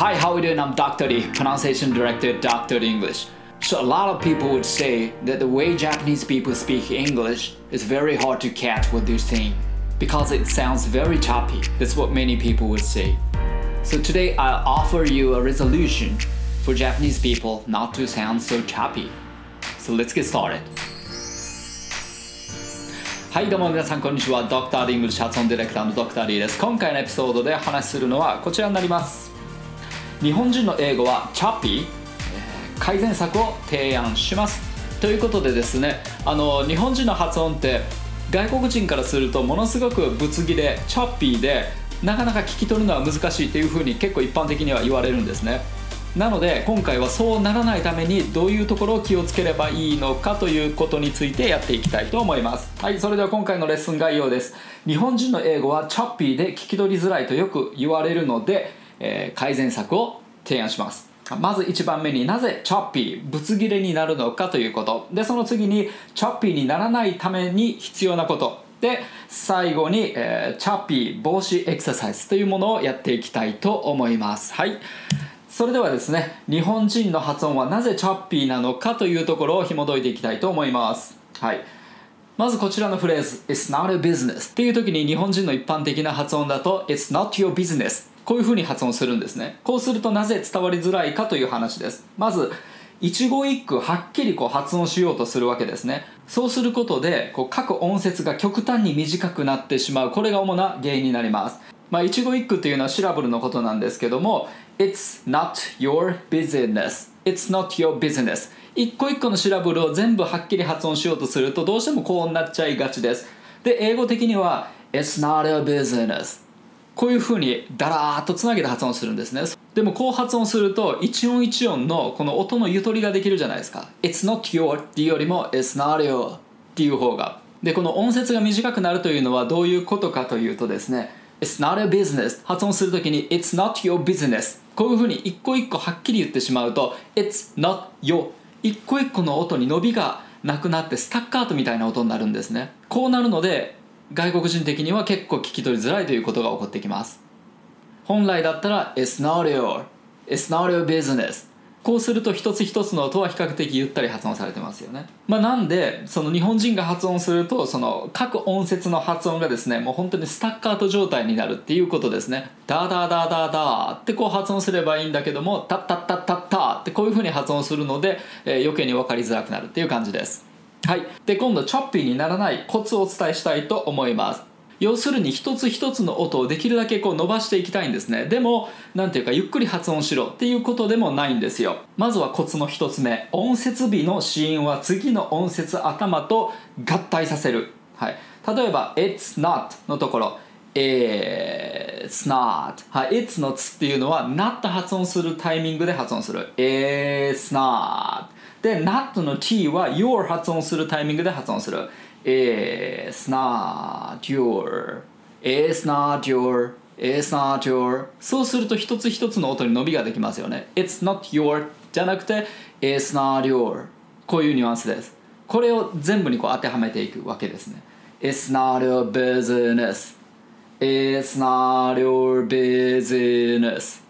Hi, how are you doing? I'm Dr. D, pronunciation director at Dr. D English. So a lot of people would say that the way Japanese people speak English is very hard to catch what they're saying because it sounds very choppy. That's what many people would say. So today I'll offer you a resolution for Japanese people not to sound so choppy. So let's get started. はいどうも皆さんこんにちはドクターリングルシャツオンディレクターのドクターリーです今回のエピソードで話するのはこちらになります 日本人の英語はチャッピー改善策を提案します。ということでですねあの日本人の発音って外国人からするとものすごくぶつ切れチャッピーでなかなか聞き取るのは難しいというふうに結構一般的には言われるんですね。なので今回はそうならないためにどういうところを気をつければいいのかということについてやっていきたいと思います。はいそれでは今回のレッスン概要です。日本人の英語はチャッピーで聞き取りづらいとよく言われるので、えー、改善策を提案します。まず1番目になぜチャッピーぶつ切れになるのかということ。でその次にチャッピーにならないために必要なこと。で最後に、えー、チャッピー防止エクササイズというものをやっていきたいと思います。はい。それではですね日本人の発音はなぜチャッピーなのかというところを紐解いていきたいと思います。はい。まずこちらのフレーズ It's not a business っていう時に日本人の一般的な発音だと It's not your business こういうふうに発音するんですね。こうするとなぜ伝わりづらいかという話です。まず一語一句はっきりこう発音しようとするわけですね。そうすることでこう各音節が極端に短くなってしまう。これが主な原因になります。まあ、一語一句っていうのはシラブルのことなんですけども It's not your business. It's not your business. 一個一個のシラブルを全部はっきり発音しようとするとどうしてもこうなっちゃいがちです。で英語的には It's not your business. こういうふうにダラーっとつなげて発音するんですね。でもこう発音すると一音一音のこの音のゆとりができるじゃないですか。It's not your っていうよりも It's not your っていう方が。でこの音節が短くなるというのはどういうことかというとですね It's not a business 発音するときに It's not your business こういうふうに一個一個はっきり言ってしまうと It's not your 一個一個の音に伸びがなくなってスタッカートみたいな音になるんですね。こうなるので外国人的には結構聞き取りづらいということが起こってきます。本来だったら It's not your It's not your business こうすると一つ一つの音は比較的ゆったり発音されてますよね、まあ、なんでその日本人が発音するとその各音節の発音がですねもう本当にスタッカート状態になるっていうことですね。ダダダダダってこう発音すればいいんだけどもタッタッタッタッタってこういうふうに発音するので、えー、余計に分かりづらくなるっていう感じです。はい。で今度チョッピーにならないコツをお伝えしたいと思います。要するに一つ一つの音をできるだけこう伸ばしていきたいんですね。でも何ていうかゆっくり発音しろっていうことでもないんですよ。まずはコツの一つ目。音節尾の子音は次の音節頭と合体させる、はい、例えば「It's not」のところ「It's not」はい「It's not」っていうのは「not」発音するタイミングで発音する「It's not」で「not」の「t」は「your」発音するタイミングで発音する is not your is not your It's not your そうすると一つ一つの音に伸びができますよね It's not your じゃなくて It's not your こういうニュアンスですこれを全部にこう当てはめていくわけですね It's not your business It's not your business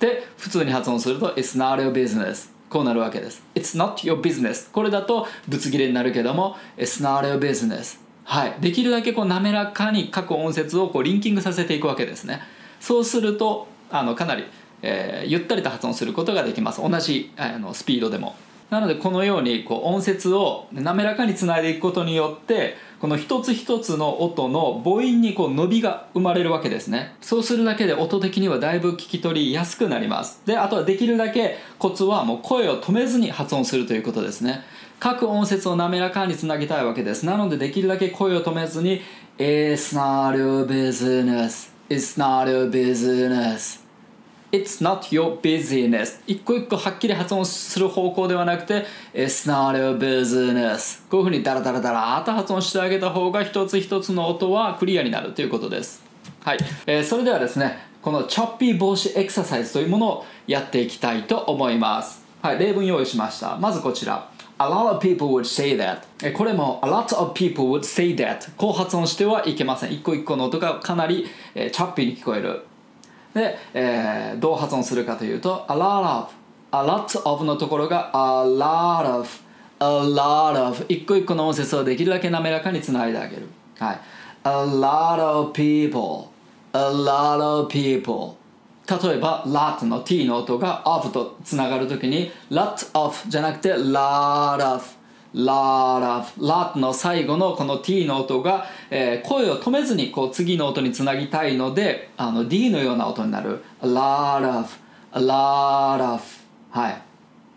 で普通に発音すると It's not your business こうなるわけです。It's not your business. これだとぶつ切れになるけども It's not your business. はい。できるだけこう滑らかに各音節をこうリンキングさせていくわけですね。そうするとあのかなり、えー、ゆったりと発音することができます。同じあのスピードでも。なのでこのようにこう音節を滑らかにつないでいくことによってこの一つ一つの音の母音にこう伸びが生まれるわけですね。そうするだけで音的にはだいぶ聞き取りやすくなります。であとはできるだけコツはもう声を止めずに発音するということですね。各音節を滑らかにつなぎたいわけです。なのでできるだけ声を止めずに It's not your business. It's not a business. It's not your business 一個一個はっきり発音する方向ではなくて It's not your business. こういうふうにダラダラダラと発音してあげた方が一つ一つの音はクリアになるということです。はい、えー、それではですねこのチョッピー防止エクササイズというものをやっていきたいと思います。はい。例文用意しました。まずこちら。A lot of people would say that. これも A lot of people would say that こう発音してはいけません。一個一個の音がかなりチャッピーに聞こえる。で、えーどう発音するかというと a lot of a lot of のところが a lot of a lot of 一個一個の音節をできるだけ滑らかにつないであげる。はい。a lot of people a lot of people 例えば lot の t の音が of とつながるときに lot of じゃなくて lot of ラーラフラの最後のこの T の音が、えー、声を止めずにこう次の音につなぎたいのであの D のような音になる。ラーララーラはい。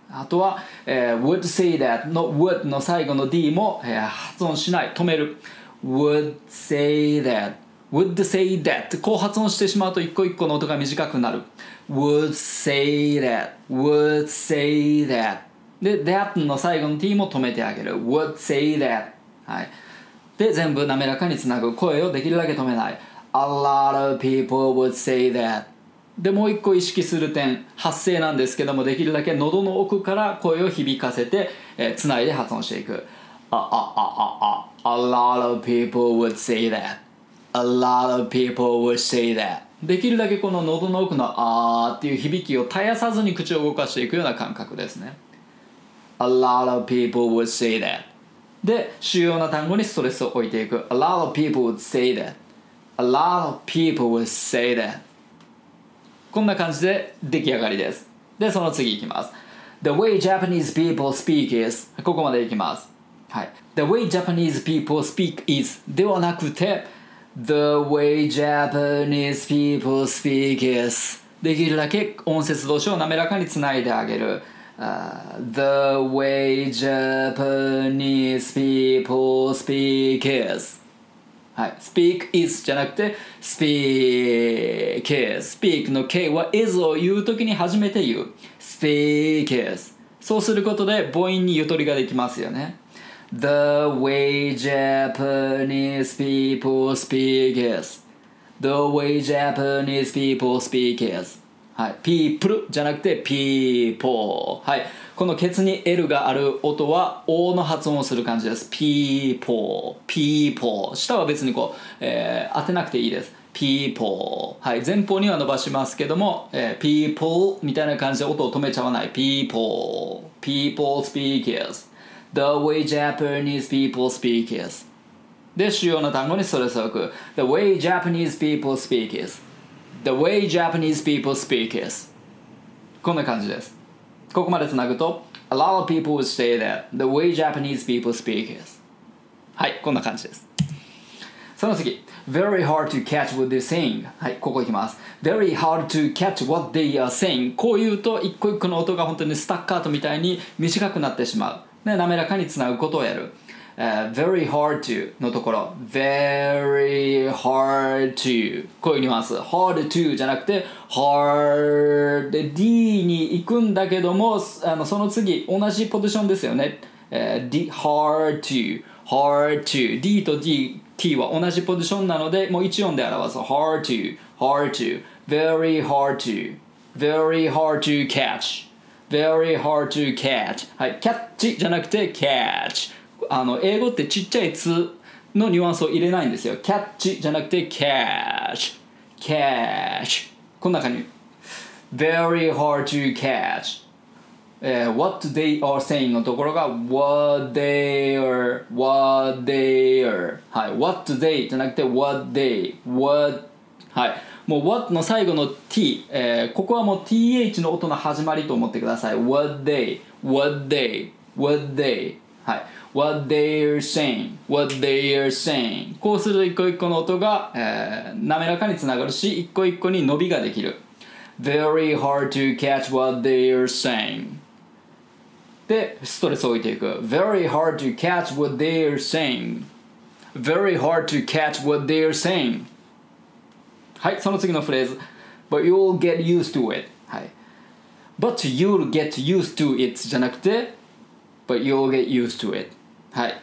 あとは、えー、would say that の would の最後の D も、えー、発音しない。止める。would say that would say that こう発音してしまうと一個一個の音が短くなる。would say that would say that で that の最後の t も止めてあげる。Would say that. はい。で全部滑らかにつなぐ。声をできるだけ止めない。A lot of people would say that. でもう一個意識する点。発声なんですけどもできるだけ喉の奥から声を響かせて、えーつないで発音していく。あああああ。A lot of people would say that. A lot of people would say that. できるだけこの喉の奥のあーっていう響きを絶やさずに口を動かしていくような感覚ですね。A lot of people would say that で主要な単語にストレスを置いていく A lot of people would say that A lot of people would say that こんな感じで出来上がりですでその次いきます The way Japanese people speak is ここまでいきますはい The way Japanese people speak is ではなくて The way Japanese people speak is できるだけ音節同士を滑らかにつないであげる、Uh, The way Japanese people speak is はい、speak is じゃなくて speak is speak の K は is を言うときに初めて言う speak is そうすることで母音にゆとりができますよね The way Japanese people speak is The way Japanese people speak is はい、 people じゃなくて people、はい、このケツに L がある音は O の発音をする感じです。ピーポーピーポー下は別にこう、えー、当てなくていいです。ピーポー、はい、前方には伸ばしますけども、えー、 people みたいな感じで音を止めちゃわない。 people people speak is The way Japanese people speak is で主要な単語にストレスを置く。The way Japanese people speak is the way Japanese people speak is こんな感じですここまでつなぐと A lot of people would say that the way Japanese people speak is はいこんな感じですその次 Very hard to catch what they're saying はいここいきます Very hard to catch what they are saying こう言うと一個一個の音が本当にスタッカートみたいに短くなってしまう、ね、滑らかにつなぐことをやる、えー Very hard to のところ Very hard to こういうニュアンス Hard to じゃなくて Hard D に行くんだけどもあのその次同じポジションですよね、えー D hard to hard to D と D T は同じポジションなのでもう一音で表す hard to hard to very hard to very hard to catch very hard to catch はいキャッチじゃなくて catch あの英語ってちっちゃい「つ」のニュアンスを入れないんですよキャッチじゃなくて catch catch こんな感じ very hard to catch えー what they are saying のところが what they are what they are はい what they じゃなくて what they what はいもう what の最後の t、えーここはもう th の音の始まりと思ってください what they what they what they はい what they are saying what they are saying こうすると一個一個の音が、えー滑らかにつながるし一個一個に伸びができる very hard to catch what they are saying でストレスを置いていく very hard to catch what they are saying very hard to catch what they are saying はいその次のフレーズ but you'll get used to it はい but you'll get used to it じゃなくて but you'll get used to it はい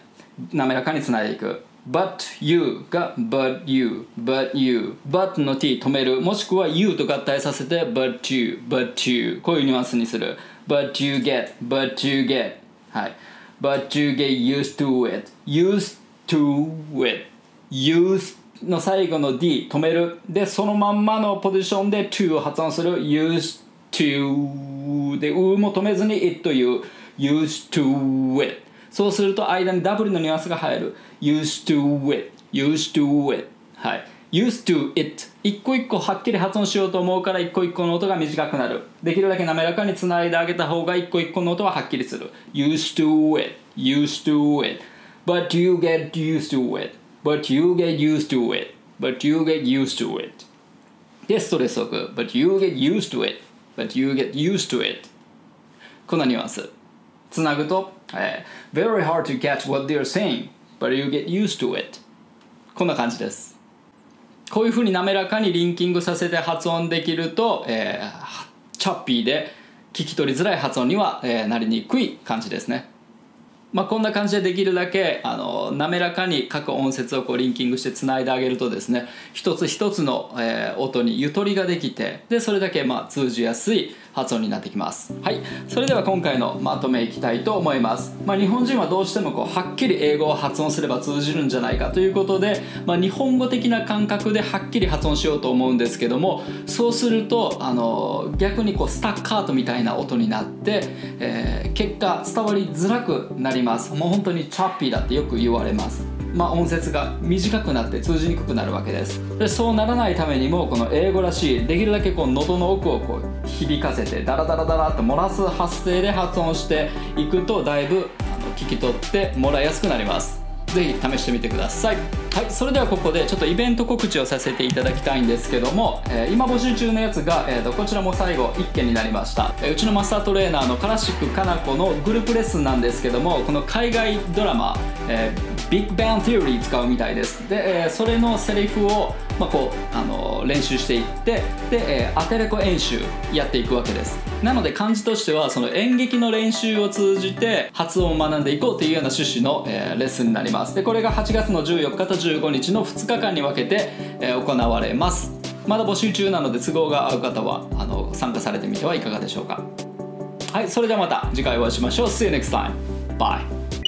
滑らかにつないでいく but you が but you but you but の t 止めるもしくは you と合体させて but you but you こういうニュアンスにする but you get but you get はい but you get used to it used to it used の最後の D 止めるでそのまんまのポジションで to を発音する used to でうも止めずに it という used to it そうすると間に W のニュアンスが入る used to it used to it はい used to it 一個一個はっきり発音しようと思うから一個一個の音が短くなるできるだけ滑らかにつないであげた方が一個一個の音ははっきりする used to it used to it but you get used to it but you get used to it but you get used to it でストレスを置く but you get used to it but you get used to it こんなニュアンスつなぐと、えー、very hard to catch what they're saying but you get used to it. こんな感じです。こういうふうに滑らかにリンキングさせて発音できると、えー、チャッピーで聞き取りづらい発音には、えー、なりにくい感じですね。まあ、こんな感じでできるだけあの滑らかに各音節をこうリンキングしてつないであげるとですね一つ一つの、えー、音にゆとりができてでそれだけまあ通じやすい発音になってきます。はい。それでは今回のまとめいきたいと思います、まあ、日本人はどうしてもこうはっきり英語を発音すれば通じるんじゃないかということで、まあ、日本語的な感覚ではっきり発音しようと思うんですけどもそうするとあの逆にこうスタッカートみたいな音になって、えー、結果伝わりづらくなります。もう本当にチャッピーだってよく言われます。まあ、音節が短くなって通じにくくなるわけです。でそうならないためにもこの英語らしいできるだけこう喉の奥をこう響かせてダラダラダラと漏らす発声で発音していくとだいぶ聞き取ってもらいやすくなります。ぜひ試してみてください。はいそれではここでちょっとイベント告知をさせていただきたいんですけども、えー、今募集中のやつが、えーと、こちらも最後1件になりました、えー、うちのマスタートレーナーのカラシックかな子のグループレッスンなんですけどもこの海外ドラマ、えー、ビッグバン・テオリー使うみたいです。で、えー、それのセリフを、まあ、こうあの練習していってで、えー、アテレコ演習やっていくわけです。なので漢字としてはその演劇の練習を通じて発音を学んでいこうというような趣旨の、えー、レッスンになります。でこれが8月の14日と15日の2日間に分けて、えー、行われます。まだ募集中なので都合が合う方はあの参加されてみてはいかがでしょうか。はいそれではまた次回お会いしましょう。See you next time. Bye.